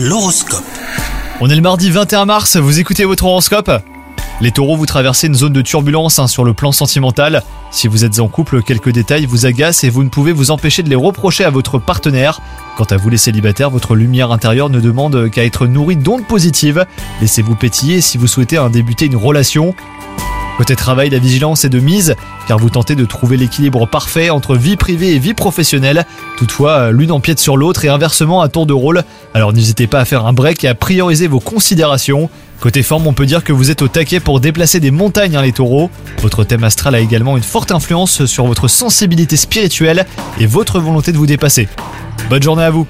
L'horoscope. On est le mardi 21 mars, vous écoutez votre horoscope? Les taureaux, vous traversez une zone de turbulence hein, sur le plan sentimental. Si vous êtes en couple, quelques détails vous agacent et vous ne pouvez vous empêcher de les reprocher à votre partenaire. Quant à vous les célibataires, votre lumière intérieure ne demande qu'à être nourrie d'ondes positives. Laissez-vous pétiller si vous souhaitez débuter une relation. Côté travail, la vigilance est de mise, car vous tentez de trouver l'équilibre parfait entre vie privée et vie professionnelle. Toutefois, l'une empiète sur l'autre et inversement à tour de rôle. Alors n'hésitez pas à faire un break et à prioriser vos considérations. Côté forme, on peut dire que vous êtes au taquet pour déplacer des montagnes, hein, les taureaux. Votre thème astral a également une forte influence sur votre sensibilité spirituelle et votre volonté de vous dépasser. Bonne journée à vous